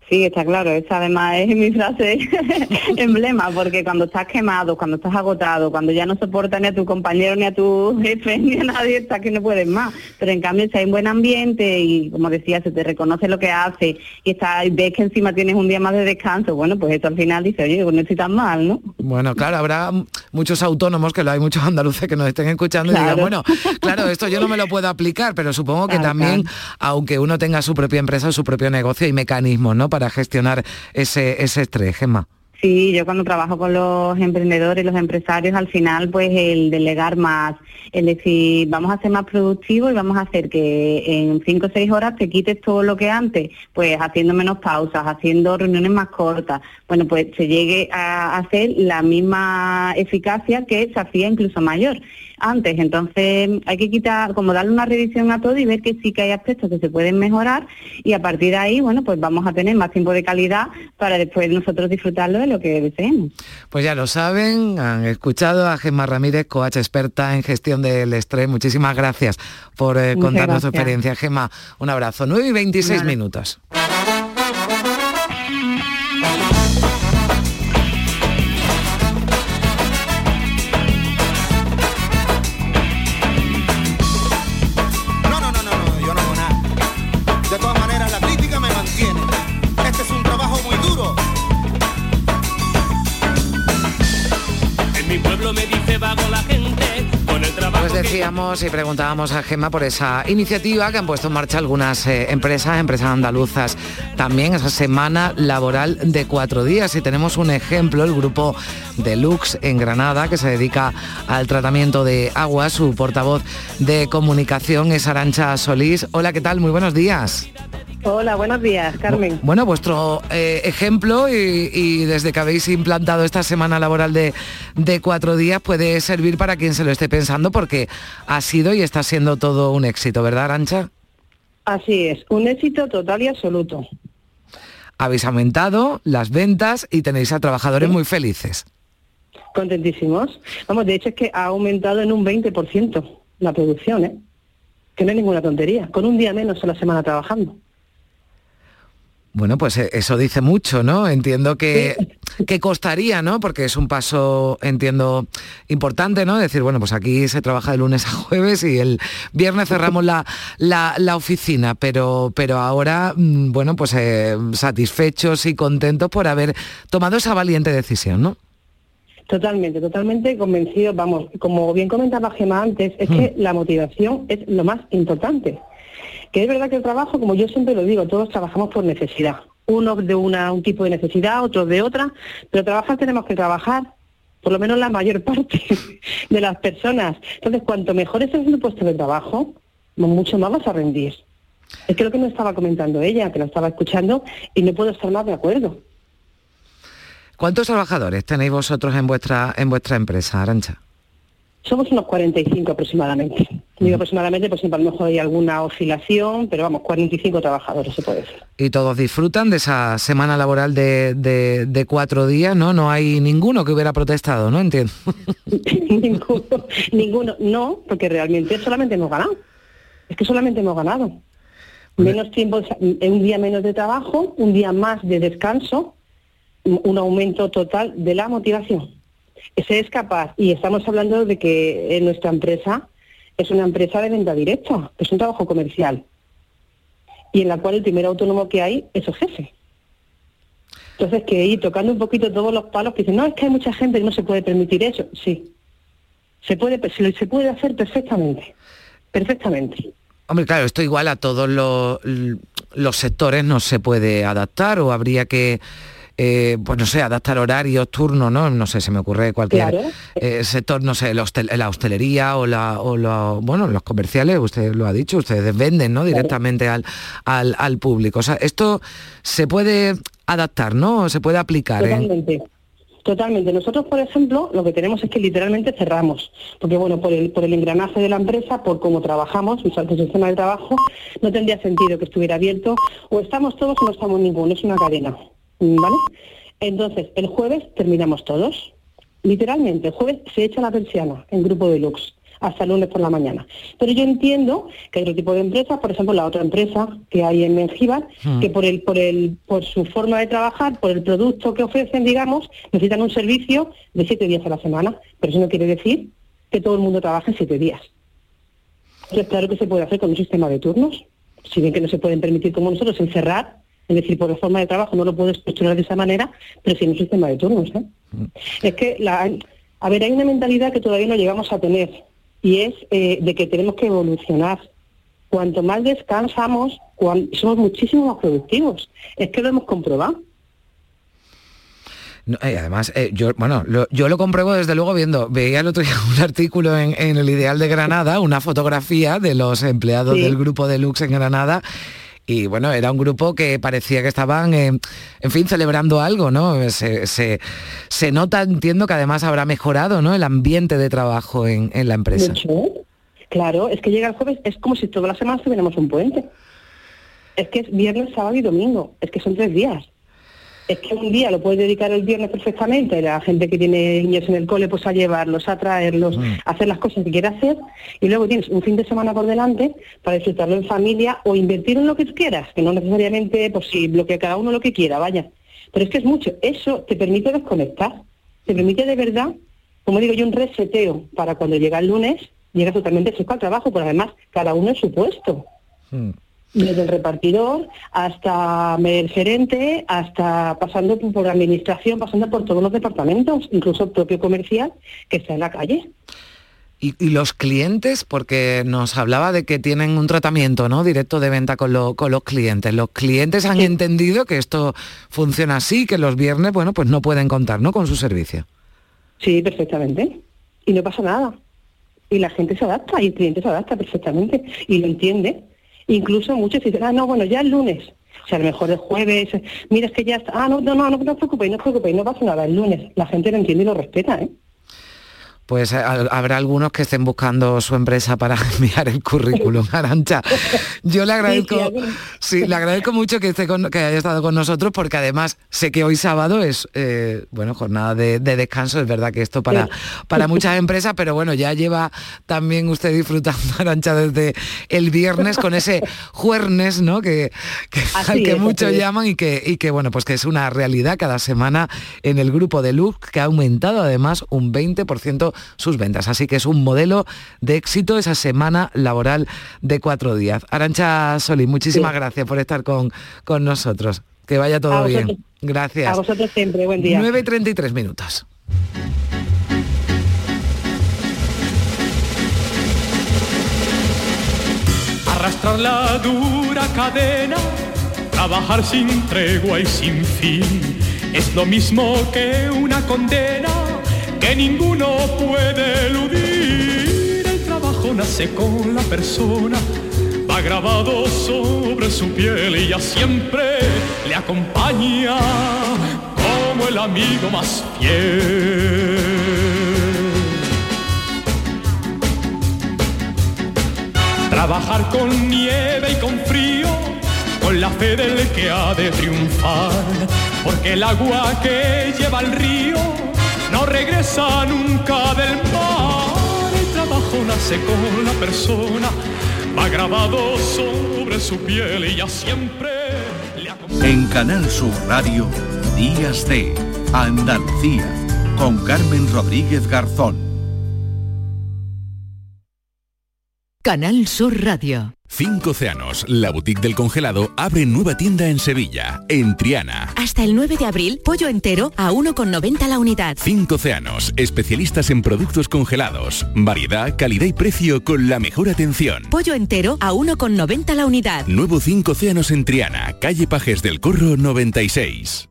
Sí, está claro, esa además es mi frase emblema, porque cuando estás quemado, cuando estás agotado, cuando ya no soporta ni a tu compañero, ni a tu jefe, ni a nadie, está que no puedes más. Pero en cambio, si hay un buen ambiente y, como decía, se te reconoce lo que hace y está, ves que encima tienes un día más de descanso, bueno, pues esto al final dice, oye, no estoy tan mal, ¿no? Bueno, claro, habrá muchos autónomos, que lo hay muchos andaluces que nos estén escuchando y digan, bueno, claro, esto yo no me lo puedo aplicar, pero supongo que también, aunque uno tenga su propia empresa, su propio negocio y mecanismos, ¿no? para gestionar ese, ese estrés, Gemma. Sí, yo cuando trabajo con los emprendedores, los empresarios, al final pues el delegar más, el decir vamos a ser más productivos y vamos a hacer que en cinco o seis horas te quites todo lo que antes, pues haciendo menos pausas, haciendo reuniones más cortas, bueno pues se llegue a hacer la misma eficacia que se hacía incluso mayor antes. Entonces hay que quitar, como darle una revisión a todo y ver que sí que hay aspectos que se pueden mejorar y a partir de ahí, bueno, pues vamos a tener más tiempo de calidad para después nosotros disfrutarlo de lo que deseemos. Pues ya lo saben, han escuchado a Gemma Ramírez, coach experta en gestión del estrés. Muchísimas gracias por eh, contarnos su experiencia. Gemma, un abrazo. 9 y 26 minutos. Y preguntábamos a Gemma por esa iniciativa que han puesto en marcha algunas eh, empresas, empresas andaluzas, también esa semana laboral de cuatro días. Y tenemos un ejemplo, el grupo Deluxe en Granada, que se dedica al tratamiento de agua. Su portavoz de comunicación es Arancha Solís. Hola, ¿qué tal? Muy buenos días. Hola, buenos días, Carmen. Bueno, vuestro eh, ejemplo y, desde que habéis implantado esta semana laboral de, de, cuatro días puede servir para quien se lo esté pensando porque ha sido y está siendo todo un éxito, ¿verdad, Arancha? Así es, un éxito total y absoluto. Habéis aumentado las ventas y tenéis a trabajadores muy felices. Contentísimos. Vamos, de hecho es que ha aumentado en un 20% la producción, ¿eh? Que no es ninguna tontería, con un día menos a la semana trabajando. Bueno, pues eh, eso dice mucho, ¿no? Entiendo que, costaría, ¿no? Porque es un paso, entiendo, importante, ¿no? Decir, bueno, pues aquí se trabaja de lunes a jueves y el viernes cerramos la, la, oficina, pero, pero ahora, mm, bueno, pues eh, satisfechos y contentos por haber tomado esa valiente decisión, ¿no? Totalmente, totalmente convencido. Vamos, como bien comentaba Gemma antes, es que hmm. la motivación es lo más importante. Que es verdad que el trabajo, como yo siempre lo digo, todos trabajamos por necesidad. Uno de una, un tipo de necesidad, otros de otra, pero trabajar tenemos que trabajar, por lo menos la mayor parte de las personas. Entonces, cuanto mejor es el puesto de trabajo, mucho más vas a rendir. Es que lo que me estaba comentando ella, que lo estaba escuchando, y no puedo estar más de acuerdo. ¿Cuántos trabajadores tenéis vosotros en vuestra, en vuestra empresa, Arancha? Somos unos 45 aproximadamente. Digo aproximadamente, pues siempre a lo mejor hay alguna oscilación, pero vamos, 45 trabajadores se puede decir. Y todos disfrutan de esa semana laboral de, cuatro días, ¿no? No hay ninguno que hubiera protestado, ¿no? Entiendo. ninguno, ninguno, no, porque realmente solamente hemos ganado. Es que solamente hemos ganado. Menos tiempo, un día menos de trabajo, un día más de descanso, un aumento total de la motivación se es capaz, y estamos hablando de que en nuestra empresa es una empresa de venta directa, es un trabajo comercial, y en la cual el primer autónomo que hay es el jefe. Entonces, que ir tocando un poquito todos los palos que dicen, no, es que hay mucha gente que no se puede permitir eso. Sí, se puede, se puede hacer perfectamente, perfectamente. Hombre, claro, esto igual a todos los, los sectores no se puede adaptar o habría que eh, pues no sé, adaptar horarios, turnos, ¿no? No sé, se me ocurre cualquier eh, sector, no sé, la, hostelería o, la, o bueno, los comerciales, usted lo ha dicho, ustedes venden, ¿no? Directamente al, al, público. O sea, esto se puede adaptar, ¿no? Se puede aplicar. Totalmente. Totalmente. Nosotros, por ejemplo, lo que tenemos es que literalmente cerramos, porque bueno, por el, por el engranaje de la empresa, por cómo trabajamos, nuestro sistema de trabajo, no tendría sentido que estuviera abierto, o estamos todos o no estamos ninguno, es una cadena. ¿Vale? Entonces, el jueves terminamos todos. Literalmente, el jueves se echa la persiana en grupo de lux hasta el lunes por la mañana. Pero yo entiendo que hay otro tipo de empresas, por ejemplo, la otra empresa que hay en Mengíbar, hmm. que por el, por el, por su forma de trabajar, por el producto que ofrecen, digamos, necesitan un servicio de siete días a la semana. Pero eso no quiere decir que todo el mundo trabaje siete días. Entonces, claro que se puede hacer con un sistema de turnos, si bien que no se pueden permitir como nosotros encerrar es decir, por la forma de trabajo no lo puedes estructurar de esa manera, pero sin un sistema de turnos. ¿eh? Mm. Es que, la, a ver, hay una mentalidad que todavía no llegamos a tener y es eh, de que tenemos que evolucionar. Cuanto más descansamos, somos muchísimo más productivos. Es que lo hemos comprobado. Eh, además, yo, bueno, yo lo compruebo desde luego viendo, veía el otro día un artículo en, el Ideal de Granada, una fotografía de los empleados del grupo de Lux en Granada, y bueno, era un grupo que parecía que estaban, en fin, celebrando algo, ¿no? Se, se, nota, entiendo que además habrá mejorado, ¿no? El ambiente de trabajo en, la empresa. Claro, es que llega el jueves, es como si todas las semanas tuviéramos un puente. Es que es viernes, sábado y domingo, es que son tres días es que un día lo puedes dedicar el viernes perfectamente, la gente que tiene niños en el cole, pues a llevarlos, a traerlos, mm. a hacer las cosas que quiere hacer, y luego tienes un fin de semana por delante para disfrutarlo en familia o invertir en lo que quieras, que no necesariamente, pues sí, lo que cada uno lo que quiera, vaya. Pero es que es mucho, eso te permite desconectar, te permite de verdad, como digo yo, un reseteo para cuando llega el lunes, llega totalmente fresco al trabajo, pero además cada uno en su puesto. Mm desde el repartidor hasta el gerente, hasta pasando por administración, pasando por todos los departamentos, incluso el propio comercial que está en la calle. Y, los clientes, porque nos hablaba de que tienen un tratamiento ¿no? directo de venta con, los clientes. Los clientes han entendido que esto funciona así, que los viernes, bueno, pues no pueden contar ¿no? con su servicio. Sí, perfectamente. Y no pasa nada. Y la gente se adapta, y el cliente se adapta perfectamente y lo entiende. Incluso muchos dicen, ah, no, bueno, ya el lunes. O sea, a lo mejor el jueves, mira, es que ya está, ah, no, no, no, no, no os preocupéis, no os preocupéis, no pasa nada, el lunes. La gente lo entiende y lo respeta, ¿eh? Pues eh, habrá algunos que estén buscando su empresa para enviar el currículum, Arancha. Yo le agradezco, sí, le agradezco mucho que, esté que haya estado con nosotros, porque además sé que hoy sábado es eh, bueno jornada de, descanso, es verdad que esto para, para muchas empresas, pero bueno, ya lleva también usted disfrutando, Arancha, desde el viernes con ese juernes, ¿no? Que, que, muchos llaman y que, y que bueno, pues que es una realidad. Cada semana en el grupo de Luz, que ha aumentado además un 20% sus ventas. Así que es un modelo de éxito esa semana laboral de cuatro días. Arancha Solí, muchísimas gracias por estar con, con nosotros. Que vaya todo bien. Gracias. A vosotros siempre, buen día. 9.33 minutos. Arrastrar la dura cadena, trabajar sin tregua y sin fin, es lo mismo que una condena que ninguno puede eludir. El trabajo nace con la persona, va grabado sobre su piel y ya siempre le acompaña como el amigo más fiel. Trabajar con nieve y con frío, con la fe del que ha de triunfar, porque el agua que lleva el río regresa nunca del mar. El trabajo nace con la persona, va grabado sobre su piel y ya siempre le En Canal Sur Radio, Días de Andalucía, con Carmen Rodríguez Garzón. Canal Sur Radio. Cinco Océanos, la boutique del congelado, abre nueva tienda en Sevilla, en Triana. Hasta el 9 de abril, pollo entero a 1,90 la unidad. Cinco Océanos, especialistas en productos congelados. Variedad, calidad y precio con la mejor atención. Pollo entero a 1,90 la unidad. Nuevo Cinco Océanos en Triana, calle Pajes del Corro 96.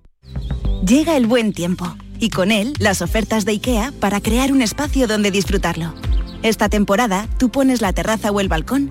Llega el buen tiempo y con él las ofertas de IKEA para crear un espacio donde disfrutarlo. Esta temporada tú pones la terraza o el balcón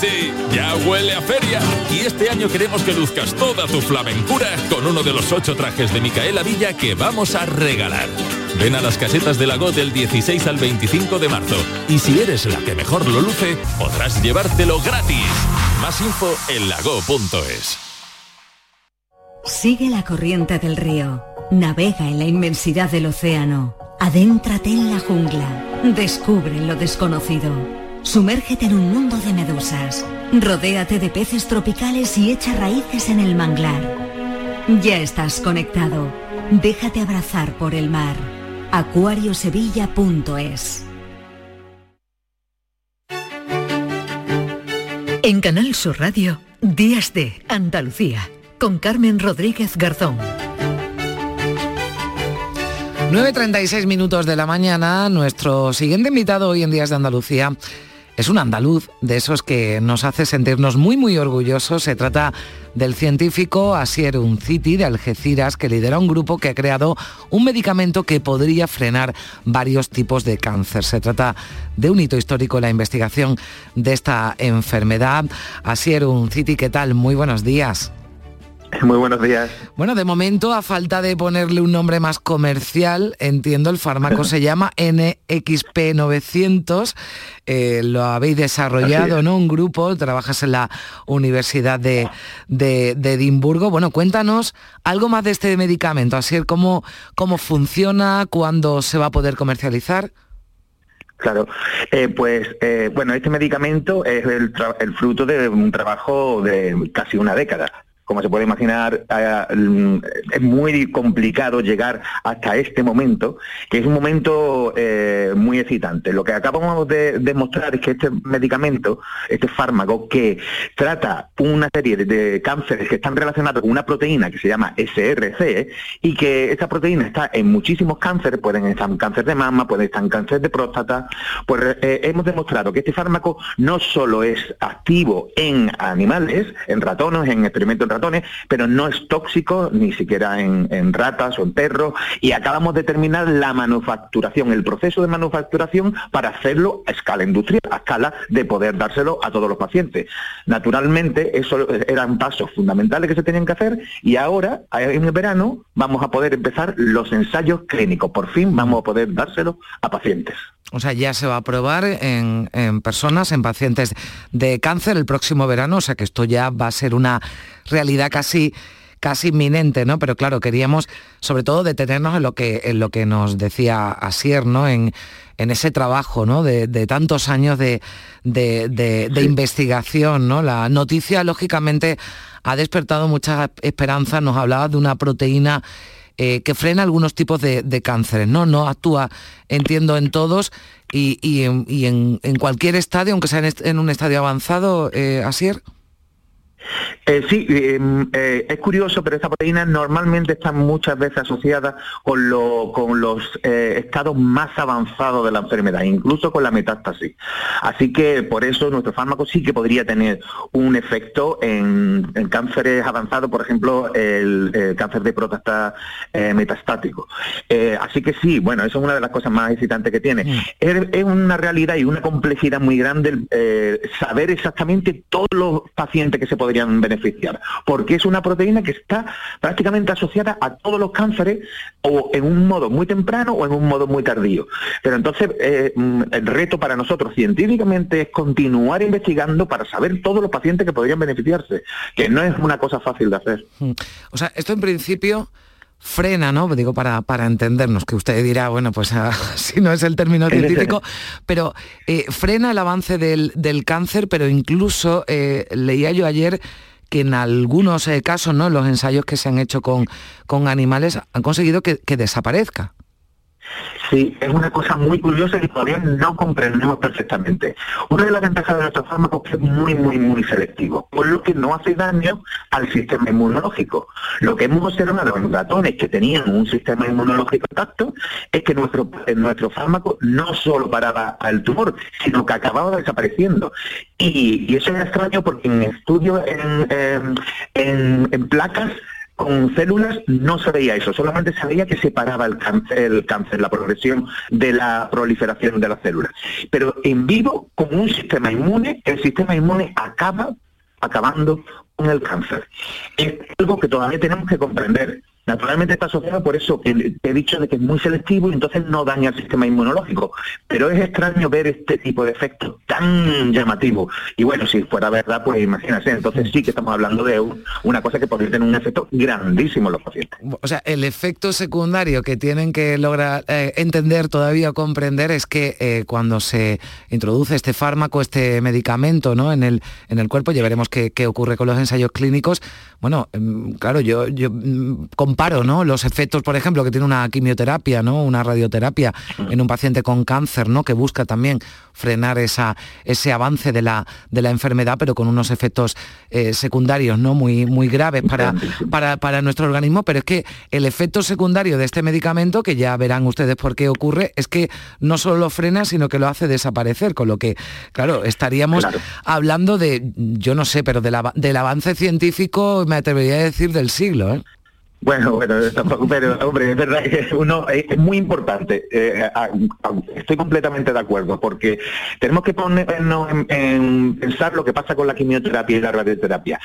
Sí ya huele a feria. Y este año queremos que luzcas toda tu flamencura con uno de los ocho trajes de Micaela Villa que vamos a regalar. Ven a las casetas de Lago del 16 al 25 de marzo. Y si eres la que mejor lo luce, podrás llevártelo gratis. Más info en lago.es. Sigue la corriente del río. Navega en la inmensidad del océano. Adéntrate en la jungla. Descubre lo desconocido. Sumérgete en un mundo de medusas. Rodéate de peces tropicales y echa raíces en el manglar. Ya estás conectado. Déjate abrazar por el mar. acuariosevilla.es En Canal Sur Radio, Días de Andalucía, con Carmen Rodríguez Garzón. 9.36 minutos de la mañana, nuestro siguiente invitado hoy en Días de Andalucía es un andaluz de esos que nos hace sentirnos muy muy orgullosos. Se trata del científico Asier Unciti de Algeciras que lidera un grupo que ha creado un medicamento que podría frenar varios tipos de cáncer. Se trata de un hito histórico en la investigación de esta enfermedad. Asier Unciti, ¿qué tal? Muy buenos días. Muy buenos días. Bueno, de momento, a falta de ponerle un nombre más comercial, entiendo, el fármaco se llama NXP900. Eh, lo habéis desarrollado, ¿no? Un grupo, trabajas en la Universidad de, de, de, Edimburgo. Bueno, cuéntanos algo más de este medicamento, así cómo, cómo funciona, cuándo se va a poder comercializar. Claro, eh, pues eh, bueno, este medicamento es el, el, fruto de un trabajo de casi una década como se puede imaginar, eh, es muy complicado llegar hasta este momento, que es un momento eh, muy excitante. Lo que acabamos de demostrar es que este medicamento, este fármaco, que trata una serie de, cánceres que están relacionados con una proteína que se llama SRC, y que esta proteína está en muchísimos cánceres, pueden estar en cáncer de mama, pueden estar en cáncer de próstata, pues eh, hemos demostrado que este fármaco no solo es activo en animales, en ratones, en experimentos ratones, pero no es tóxico ni siquiera en, ratas o en perros, y acabamos de terminar la manufacturación, el proceso de manufacturación para hacerlo a escala industrial, a escala de poder dárselo a todos los pacientes. Naturalmente, eso eran pasos fundamentales que se tenían que hacer y ahora, en el verano, vamos a poder empezar los ensayos clínicos. Por fin vamos a poder dárselo a pacientes. O sea, ya se va a probar en, personas, en pacientes de cáncer el próximo verano, o sea que esto ya va a ser una realidad casi casi inminente, ¿no? Pero claro, queríamos sobre todo detenernos en lo que, en lo que nos decía Asier, ¿no? En, en ese trabajo, ¿no? De, tantos años de, de, investigación, ¿no? La noticia, lógicamente, ha despertado mucha esperanza. Nos hablaba de una proteína eh, que frena algunos tipos de, cánceres, ¿no? No actúa, entiendo, en todos y, en, cualquier estadio, aunque sea en, un estadio avanzado, eh, Asier. Eh, sí, em, eh, es curioso, pero esta proteína normalmente está muchas veces asociada con, con los eh, estados más avanzados de la enfermedad, incluso con la metástasis. Así que por eso nuestro fármaco sí que podría tener un efecto en, cánceres avanzados, por ejemplo, el, cáncer de próstata metastático. así que sí, bueno, eso es una de las cosas más excitantes que tiene. Mm. Es, una realidad y una complejidad muy grande saber exactamente todos los pacientes que se podrían beneficiar porque es una proteína que está prácticamente asociada a todos los cánceres o en un modo muy temprano o en un modo muy tardío. Pero entonces eh, mm, el reto para nosotros científicamente es continuar investigando para saber todos los pacientes que podrían beneficiarse, que no es una cosa fácil de hacer. Mm. O sea, esto en principio frena, ¿no? Digo, para, para entendernos, que usted dirá, bueno, pues ah, si no es el término científico, pero eh, frena el avance del, cáncer, pero incluso eh, leía yo ayer que en algunos eh, casos, ¿no? los ensayos que se han hecho con, con animales han conseguido que desaparezca. Sí, es una cosa muy curiosa que todavía no comprendemos perfectamente. Una de las ventajas de nuestro fármaco es que es muy, muy, muy selectivo, por lo que no hace daño al sistema inmunológico. Lo que hemos observado en ratones que tenían un sistema inmunológico intacto es que nuestro, nuestro fármaco no solo paraba al tumor, sino que acababa desapareciendo. Y, eso es extraño porque en estudios en, en placas con células no se veía eso, solamente se veía que separaba el cáncer, el cáncer, la progresión de la proliferación de las células. Pero en vivo, con un sistema inmune, el sistema inmune acaba acabando con el cáncer. Es algo que todavía tenemos que comprender. Naturalmente está asociado por eso que te he dicho de que es muy selectivo y entonces no daña el sistema inmunológico. Pero es extraño ver este tipo de efectos tan llamativos. Y bueno, si fuera verdad, pues imagínate, entonces sí que estamos hablando de una cosa que podría tener un efecto grandísimo en los pacientes. O sea, el efecto secundario que tienen que lograr eh, entender todavía comprender es que eh, cuando se introduce este fármaco, este medicamento ¿no? en, el, en el cuerpo, ya veremos qué, ocurre con los ensayos clínicos. Bueno, em, claro, yo, yo mm, comparo ¿no? los efectos, por ejemplo, que tiene una quimioterapia, ¿no? una radioterapia en un paciente con cáncer, ¿no? que busca también frenar esa, ese avance de la, de la enfermedad, pero con unos efectos eh, secundarios ¿no? muy, muy graves para, para, para nuestro organismo. Pero es que el efecto secundario de este medicamento, que ya verán ustedes por qué ocurre, es que no solo lo frena, sino que lo hace desaparecer, con lo que, claro, estaríamos hablando de, yo no sé, pero de la, del avance científico, me atrevería a decir, del siglo. ¿eh? Bueno, bueno, pero hombre, es verdad que uno es, muy importante. Eh, estoy completamente de acuerdo, porque tenemos que ponernos en, pensar lo que pasa con la quimioterapia y la radioterapia.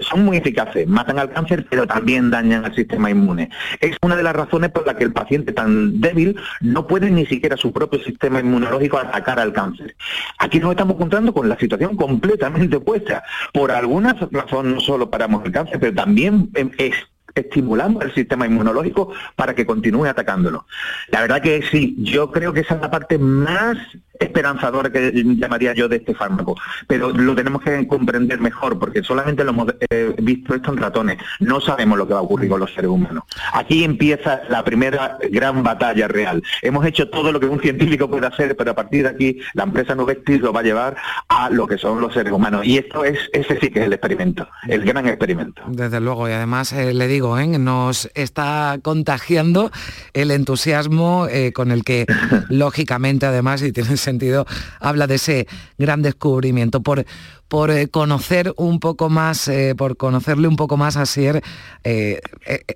son muy eficaces, matan al cáncer, pero también dañan al sistema inmune. Es una de las razones por las que el paciente tan débil no puede ni siquiera su propio sistema inmunológico atacar al cáncer. Aquí nos estamos encontrando con la situación completamente opuesta. Por algunas razones no solo paramos el cáncer, pero también es estimulamos el sistema inmunológico para que continúe atacándolo. La verdad que sí, yo creo que esa es la parte más esperanzador que llamaría yo de este fármaco, pero lo tenemos que comprender mejor porque solamente lo hemos eh, visto esto en ratones, no sabemos lo que va a ocurrir con los seres humanos. Aquí empieza la primera gran batalla real. Hemos hecho todo lo que un científico puede hacer, pero a partir de aquí la empresa Nuvectis lo va a llevar a lo que son los seres humanos y esto es ese sí que es el experimento, el gran experimento. Desde luego y además eh, le digo, ¿eh? nos está contagiando el entusiasmo con el que lógicamente además y tienes sentido habla de ese gran descubrimiento. Por, por eh, conocer un poco más, eh, por conocerle un poco más a Sier eh,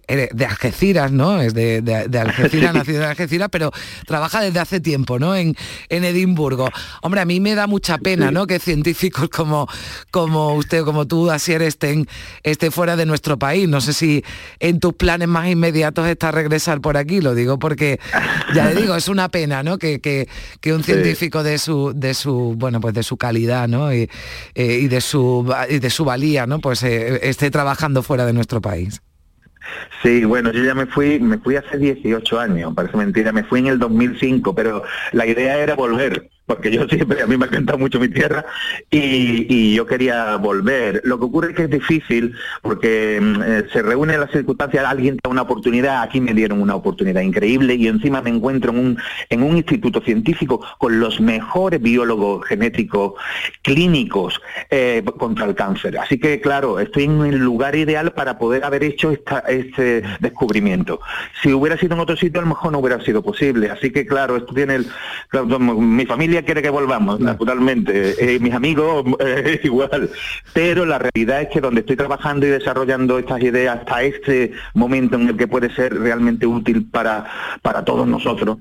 de Algeciras, ¿no? Es de, de, Algeciras, nacido en Algeciras, pero trabaja desde hace tiempo, ¿no? En, en Edimburgo. Hombre, a mí me da mucha pena, ¿no? Que científicos como, como usted, como tú, Asier, estén, estén fuera de nuestro país. No sé si en tus planes más inmediatos está regresar por aquí, lo digo porque, ya le digo, es una pena, ¿no? Que, que, un científico de su, de su, bueno, pues de su calidad, ¿no? Y, eh, y, de su, de su valía, ¿no? Pues eh, esté trabajando fuera de nuestro país. Sí, bueno, yo ya me fui, me fui hace 18 años, parece mentira, me fui en el 2005, pero la idea era volver porque yo siempre, a mí me ha encantado mucho mi tierra y, yo quería volver. Lo que ocurre es que es difícil porque mm, eh, se reúnen las circunstancias, alguien da una oportunidad, aquí me dieron una oportunidad increíble y encima me encuentro en un, en un instituto científico con los mejores biólogos genéticos clínicos eh, contra el cáncer. Así que, claro, estoy en el lugar ideal para poder haber hecho esta, este descubrimiento. Si hubiera sido en otro sitio, a lo mejor no hubiera sido posible. Así que, claro, esto tiene el, mi familia quiere que volvamos, naturalmente. Eh, mis amigos, eh, igual. Pero la realidad es que donde estoy trabajando y desarrollando estas ideas hasta este momento en el que puede ser realmente útil para, para todos nosotros,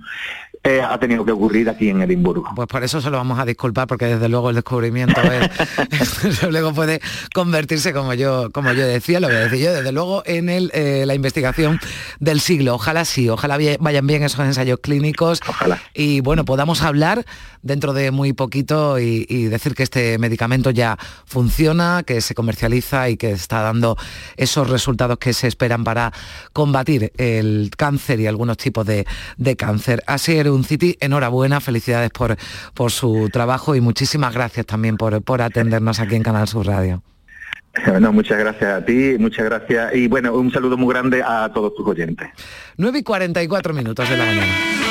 eh, ha tenido que ocurrir aquí en Edimburgo. Pues por eso se lo vamos a disculpar, porque desde luego el descubrimiento es, luego puede convertirse, como yo, como yo decía, lo voy a decir yo, desde luego en el, eh, la investigación del siglo. Ojalá sí, ojalá vayan bien esos ensayos clínicos ojalá. y bueno, podamos hablar dentro de muy poquito y, y decir que este medicamento ya funciona, que se comercializa y que está dando esos resultados que se esperan para combatir el cáncer y algunos tipos de, de cáncer. Así un City, enhorabuena, felicidades por, por su trabajo y muchísimas gracias también por, por atendernos aquí en Canal Sur Radio. No, muchas gracias a ti, muchas gracias. Y bueno, un saludo muy grande a todos tus oyentes. 9 y 44 minutos de la mañana.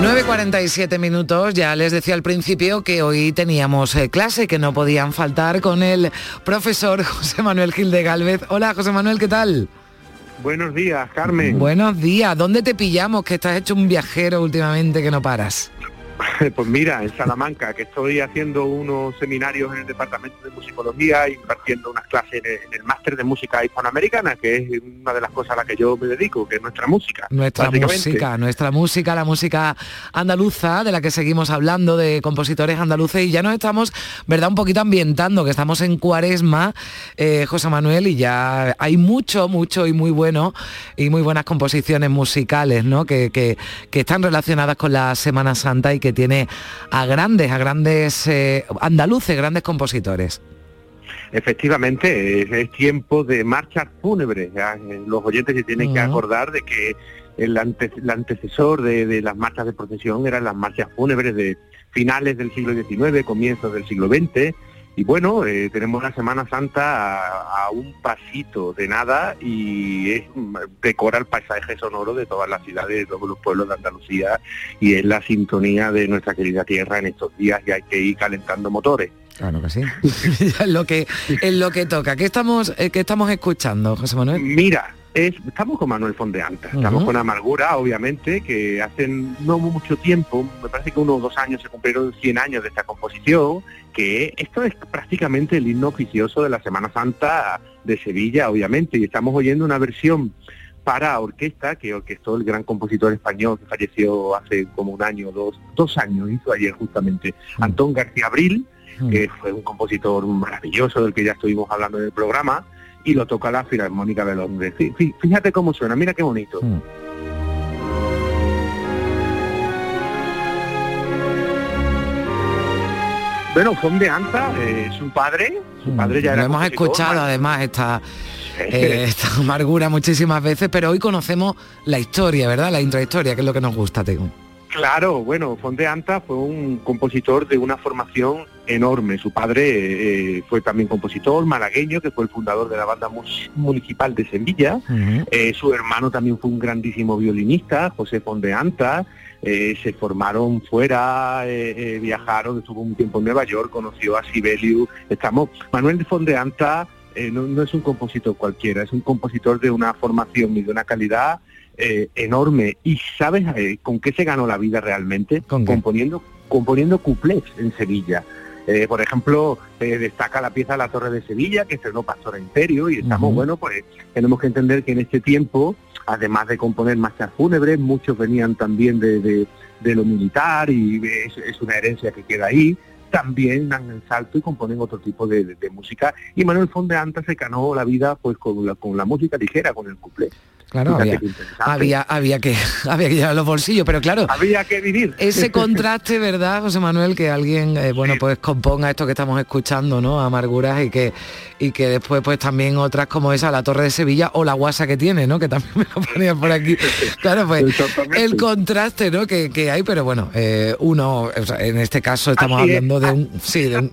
...9.47 minutos, ya les decía al principio que hoy teníamos eh, clase, que no podían faltar con el profesor José Manuel Gil de Galvez. Hola José Manuel, ¿qué tal? Buenos días, Carmen. Buenos días, ¿dónde te pillamos? Que estás hecho un viajero últimamente que no paras. Pues mira, en Salamanca, que estoy haciendo unos seminarios en el Departamento de Musicología y impartiendo unas clases en el, en el Máster de Música Hispanoamericana, que es una de las cosas a las que yo me dedico, que es nuestra música. Nuestra música, nuestra música, la música andaluza, de la que seguimos hablando, de compositores andaluces, y ya nos estamos, ¿verdad?, un poquito ambientando, que estamos en cuaresma, eh, José Manuel, y ya hay mucho, mucho y muy bueno, y muy buenas composiciones musicales, ¿no?, que, que- que están relacionadas con la Semana Santa y que tiene a grandes, a grandes eh, andaluces, grandes compositores. Efectivamente, es, es tiempo de marchas fúnebres. ya, eh, Los oyentes se tienen que acordar de que el, ante- el antecesor de, de las marchas de procesión eran las marchas fúnebres de finales del siglo XIX, comienzos del siglo XX. Y bueno, eh, tenemos la Semana Santa a, a un pasito de nada y es, mm, decora el paisaje sonoro de todas las ciudades, de todos los pueblos de Andalucía y es la sintonía de nuestra querida tierra en estos días y hay que ir calentando motores. Claro que sí. es lo que es lo que toca. ¿Qué estamos, eh, qué estamos escuchando, José Manuel? Mira, es- estamos con Manuel Fondeanta, estamos Ujú. con Amargura, obviamente, que hace no mucho tiempo, me parece que unos dos años se cumplieron 100 años de esta composición, que esto es prácticamente el himno oficioso de la Semana Santa de Sevilla, obviamente, y estamos oyendo una versión para orquesta que orquestó el gran compositor español que falleció hace como un año, dos, dos años, hizo ayer justamente, Antón García Abril, que fue un compositor maravilloso del que ya estuvimos hablando en el programa, y lo toca la Filarmónica de Londres. Fí- fí- Fíjate cómo suena, mira qué bonito. Bueno, Fondeanta, eh, su padre, su padre ya Lo era hemos compositor, escuchado además esta, eh, esta amargura muchísimas veces, pero hoy conocemos la historia, ¿verdad? La intrahistoria, que es lo que nos gusta, Tego. Claro, bueno, Fondeanta fue un compositor de una formación enorme. Su padre eh, fue también compositor malagueño, que fue el fundador de la banda municipal de Sevilla. Eh, su hermano también fue un grandísimo violinista, José Fondeanta. Eh, se formaron fuera, eh, eh, viajaron, estuvo un tiempo en Nueva York, conoció a Sibelius. Estamos, Manuel de Fondeanta eh, no, no es un compositor cualquiera, es un compositor de una formación y de una calidad eh, enorme. ¿Y sabes eh, con qué se ganó la vida realmente? componiendo, componiendo cuplés en Sevilla. Eh, por ejemplo, eh, destaca la pieza La Torre de Sevilla, que estrenó Pastora Imperio, y estamos, bueno, pues tenemos que entender que en este tiempo, además de componer marchas fúnebres, muchos venían también de, lo militar y es, una herencia que queda ahí. También dan el salto y componen otro tipo de, música. Y Manuel Fondeanta se ganó la vida pues con la, con la música ligera, con el cuplé. Claro, había, interesante. había, había que había que llevar los bolsillos, pero claro. Había que vivir. Ese contraste, ¿verdad, José Manuel? Que alguien, eh, bueno, pues componga esto que estamos escuchando, ¿no? Amarguras y que y que después pues también otras como esa, la Torre de Sevilla o la guasa que tiene, ¿no? Que también me lo ponían por aquí. Claro, pues el contraste, ¿no? Que, que hay, pero bueno, eh, uno, o sea, en este caso estamos Así es. hablando de un, sí, de un,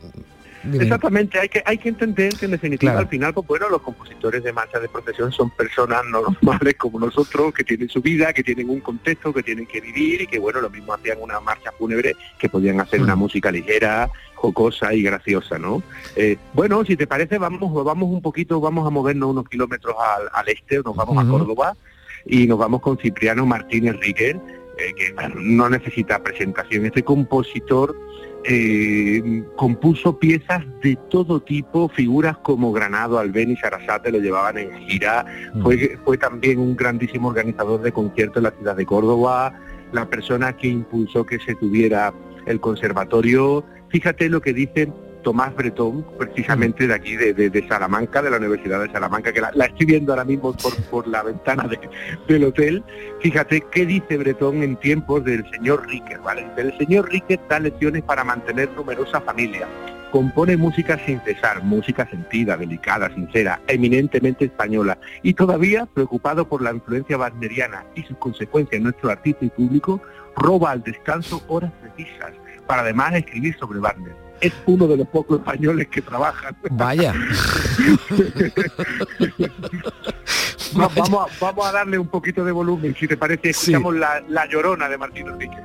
dime. Exactamente, hay que, hay que entender que en definitiva Claro. al final, pues bueno, los compositores de marcha de procesión son personas normales como nosotros, que tienen su vida, que tienen un contexto, que tienen que vivir y que bueno, lo mismo hacían una marcha fúnebre que podían hacer una música ligera, jocosa y graciosa, ¿no? Eh, bueno, si te parece, vamos, vamos un poquito, vamos a movernos unos kilómetros al, al este, nos vamos a. Córdoba y nos vamos con Cipriano Martínez Riquer, eh, que no necesita presentación. Este compositor eh, compuso piezas de todo tipo, figuras como Granado, Albén y Sarasate lo llevaban en gira, fue, fue también un grandísimo organizador de conciertos en la ciudad de Córdoba, la persona que impulsó que se tuviera el conservatorio. Fíjate lo que dice Tomás Bretón, precisamente de aquí, de, de- Salamanca, de la Universidad de Salamanca, que la, estoy viendo ahora mismo por, por la ventana de- del hotel. Fíjate qué dice Bretón en tiempos del señor Riquet, ¿vale? El señor Riquet da lecciones para mantener numerosa familia. Compone música sin cesar, música sentida, delicada, sincera, eminentemente española, y todavía preocupado por la influencia wagneriana y sus consecuencias en nuestro artista y público, roba al descanso horas precisas para además escribir sobre Wagner. Es uno de los pocos españoles que trabajan. Vaya. Va- vamos, a, vamos a darle un poquito de volumen, si te parece, escuchamos la, la llorona de Martín Enrique.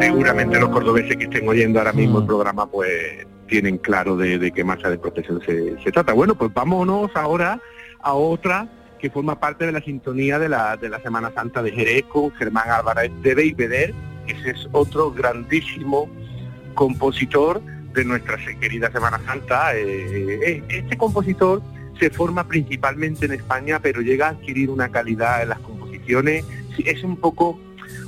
Seguramente los cordobeses que estén oyendo ahora mismo el programa pues tienen claro de, qué marcha de protección se, trata. Bueno, pues vámonos ahora a otra que forma parte de la sintonía de la, de la Semana Santa de Jerez con Germán Álvarez de Beiveder, ese es otro grandísimo compositor de nuestra querida Semana Santa. Eh, eh, este compositor se forma principalmente en España, pero llega a adquirir una calidad en las composiciones. Es un poco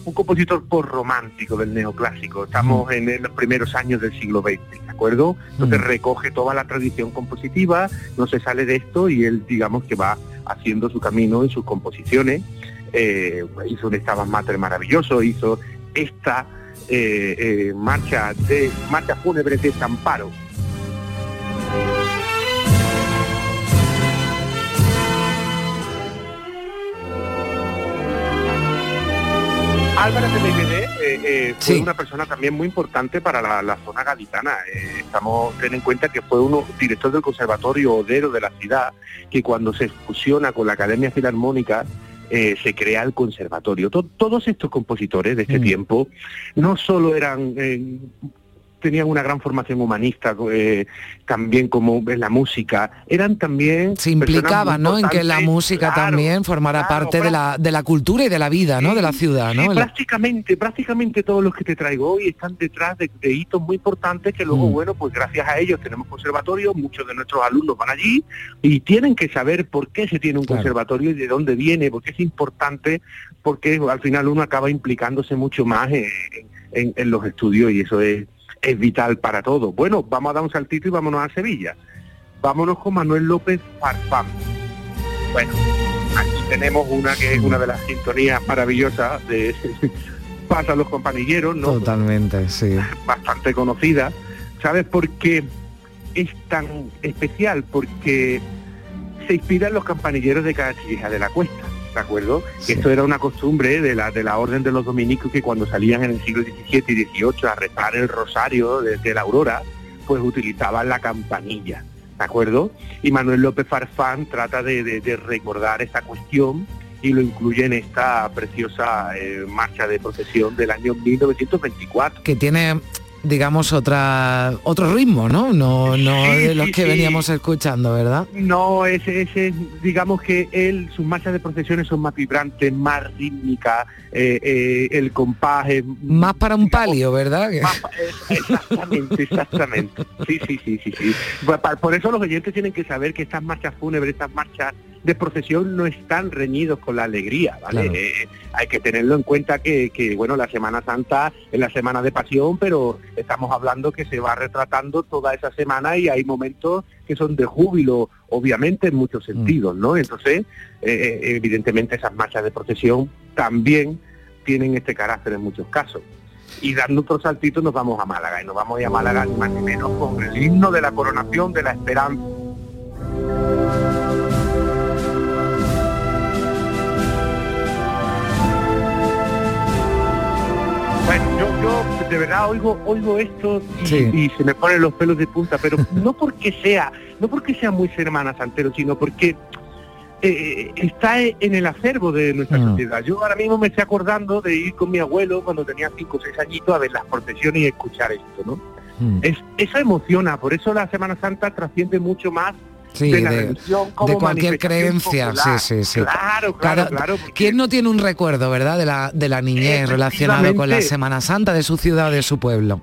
un compositor por romántico del neoclásico. Estamos en los primeros años del siglo XX, ¿de acuerdo? Entonces recoge toda la tradición compositiva, no se sale de esto y él, digamos, que va haciendo su camino en sus composiciones. Eh, hizo un Estaban Mater maravilloso, hizo esta eh, eh, marcha de marcha fúnebre de Zamparo. Álvarez de Beiveder eh, eh, fue una persona también muy importante para la, la zona gaditana. Eh, estamos ten en cuenta que fue uno director del Conservatorio Odero de la ciudad, que cuando se fusiona con la Academia Filarmónica eh, se crea el conservatorio. To- todos estos compositores de este tiempo no solo eran eh, tenían una gran formación humanista, eh, también como en la música, eran también se implicaban, ¿no? En que la música también formara parte de la, de la cultura y de la vida, ¿no? De la ciudad, ¿no? Sí, prácticamente, prácticamente todos los que te traigo hoy están detrás de, de hitos muy importantes que luego, Mm. bueno, pues gracias a ellos tenemos conservatorio, muchos de nuestros alumnos van allí y tienen que saber por qué se tiene un conservatorio y de dónde viene, porque es importante, porque al final uno acaba implicándose mucho más en, en- en los estudios y eso es es vital para todo. Bueno, vamos a dar un saltito y vámonos a Sevilla. Vámonos con Manuel López Farfán. Bueno, aquí tenemos una que es una de las sintonías maravillosas de Pasa los compañeros, ¿no? Totalmente, sí. Bastante conocida. ¿Sabes por qué es tan especial? Porque se inspira en los campanilleros de Castilleja de la Cuesta. ¿De acuerdo? Esto era una costumbre de la, de la orden de los dominicos que cuando salían en el siglo XVII y XVIII a rezar el rosario desde la aurora, pues utilizaban la campanilla. ¿De acuerdo? Y Manuel López Farfán trata de, recordar esta cuestión y lo incluye en esta preciosa eh, marcha de procesión del año 1924. Que tiene digamos, otra otro ritmo, ¿no? No, no de los que veníamos escuchando, ¿verdad? No, ese, ese, digamos que él, sus marchas de procesiones son más vibrantes, más rítmicas, eh, eh, el compás Más para un palio, ¿verdad? exactamente, exactamente. Sí, sí, sí, sí, sí. Por eso los oyentes tienen que saber que estas marchas fúnebres, estas marchas de procesión no están reñidos con la alegría, ¿vale? Eh, hay que tenerlo en cuenta que, bueno, la Semana Santa es la semana de pasión, pero estamos hablando que se va retratando toda esa semana y hay momentos que son de júbilo, obviamente, en muchos mm. sentidos, ¿no? Entonces, eh, eh, evidentemente esas marchas de procesión también tienen este carácter en muchos casos. Y dando otro saltito nos vamos a Málaga, y nos vamos a ir a Málaga ni más ni menos con el himno de la coronación de la esperanza de verdad oigo, oigo esto y, se me ponen los pelos de punta, pero no porque sea, no porque sea muy Semana Santero, sino porque eh, está en el acervo de nuestra mm. sociedad. Yo ahora mismo me estoy acordando de ir con mi abuelo cuando tenía cinco o seis añitos a ver las procesiones y escuchar esto, ¿no? Mm. Es, eso emociona, por eso la Semana Santa trasciende mucho más de, cualquier creencia. Sí, sí, sí. Claro, claro, claro. ¿Quién no tiene un recuerdo, verdad, de la, de la niñez relacionado con la Semana Santa de su ciudad, de su pueblo?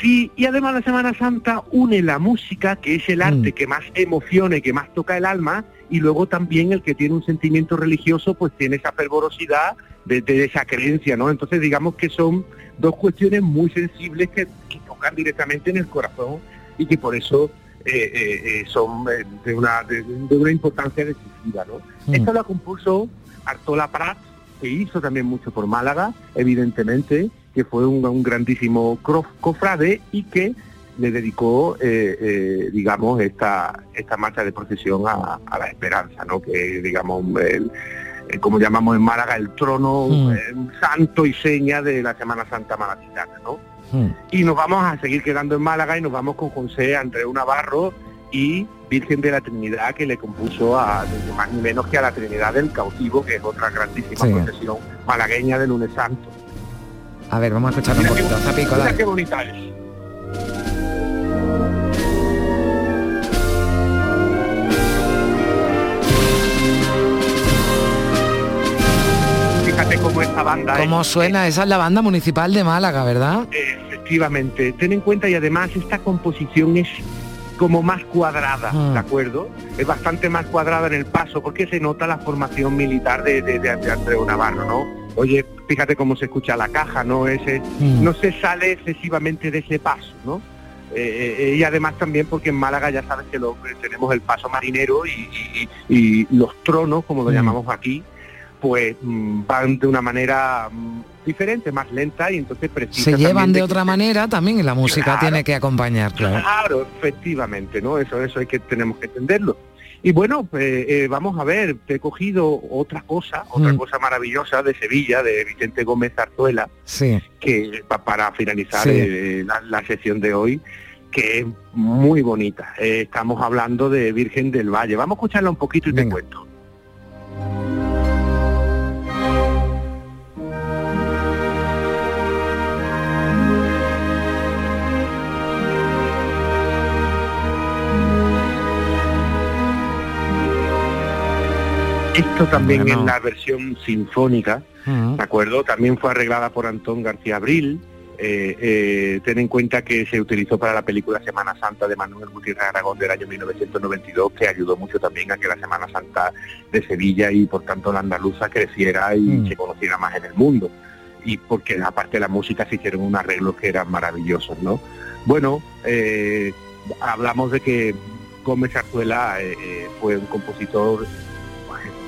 Sí, y además la Semana Santa une la música, que es el arte mm. que más emociona y que más toca el alma, y luego también el que tiene un sentimiento religioso, pues tiene esa fervorosidad de, esa creencia, ¿no? Entonces digamos que son dos cuestiones muy sensibles que tocan directamente en el corazón y que por eso eh, eh, eh, son de una, de, una importancia decisiva. ¿no? Mm. Esto lo compuso Artola Prat, que hizo también mucho por Málaga, evidentemente, que fue un, grandísimo cofrade y que le dedicó, digamos, esta, esta marcha de procesión a, la esperanza, ¿no? que digamos, como llamamos en Málaga, el trono mm. santo y seña de la Semana Santa malaguitana. ¿no? Hmm. Y nos vamos a seguir quedando en Málaga y nos vamos con José Andreu Navarro y Virgen de la Trinidad que le compuso a más ni menos que a la Trinidad del Cautivo, que es otra grandísima procesión malagueña de lunes santo. A ver, vamos a escuchar un poquito. Mira qué bonita es. Fíjate cómo esta banda... ¿Cómo suena? Esa es la banda municipal de Málaga, ¿verdad? Efectivamente. Ten en cuenta y además esta composición es como más cuadrada, ah. ¿de acuerdo? Es bastante más cuadrada en el paso porque se nota la formación militar de, de, Andreu Navarro, ¿no? Oye, fíjate cómo se escucha la caja, ¿no? Ese, mm. No se sale excesivamente de ese paso, ¿no? Eh, eh, y además también porque en Málaga ya sabes que lo, tenemos el paso marinero y, los tronos, como lo mm. llamamos aquí, pues mm, van de una manera mm, diferente, más lenta y entonces Se llevan de, otra manera también y la música tiene que acompañar, claro. Claro, efectivamente, ¿no? Eso, eso hay que tenemos que entenderlo. Y bueno, pues, eh, vamos a ver, te he cogido otra cosa, otra mm. cosa maravillosa de Sevilla, de Vicente Gómez Zarzuela, sí. que para finalizar eh, la, sesión de hoy, que es muy bonita. Eh, estamos hablando de Virgen del Valle. Vamos a escucharla un poquito y te cuento. Esto también en la versión sinfónica, ¿de acuerdo? También fue arreglada por Antón García Abril. Eh, eh, ten en cuenta que se utilizó para la película Semana Santa de Manuel Gutiérrez Aragón del año 1992, que ayudó mucho también a que la Semana Santa de Sevilla y por tanto la andaluza creciera y mm. se conociera más en el mundo. Y porque aparte de la música se hicieron un arreglo que eran maravillosos, ¿no? Bueno, eh, hablamos de que Gómez Zarzuela eh, fue un compositor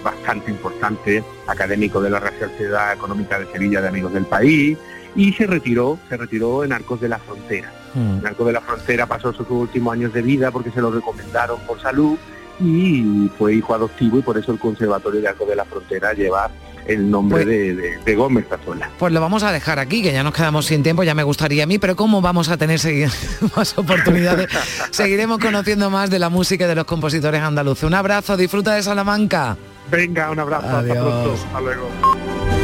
bastante importante, académico de la Real Sociedad Económica de Sevilla de Amigos del País, y se retiró, se retiró en Arcos de la Frontera. Mm. En Arcos de la Frontera pasó sus últimos años de vida porque se lo recomendaron por salud y fue hijo adoptivo y por eso el Conservatorio de Arcos de la Frontera lleva el nombre Pues- de, de- de Gómez Zarzuela. Pues lo vamos a dejar aquí, que ya nos quedamos sin tiempo, ya me gustaría a mí, pero ¿cómo vamos a tener más oportunidades? Seguiremos conociendo más de la música y de los compositores andaluces. Un abrazo, disfruta de Salamanca. Venga, un abrazo, Adiós. hasta pronto, hasta luego.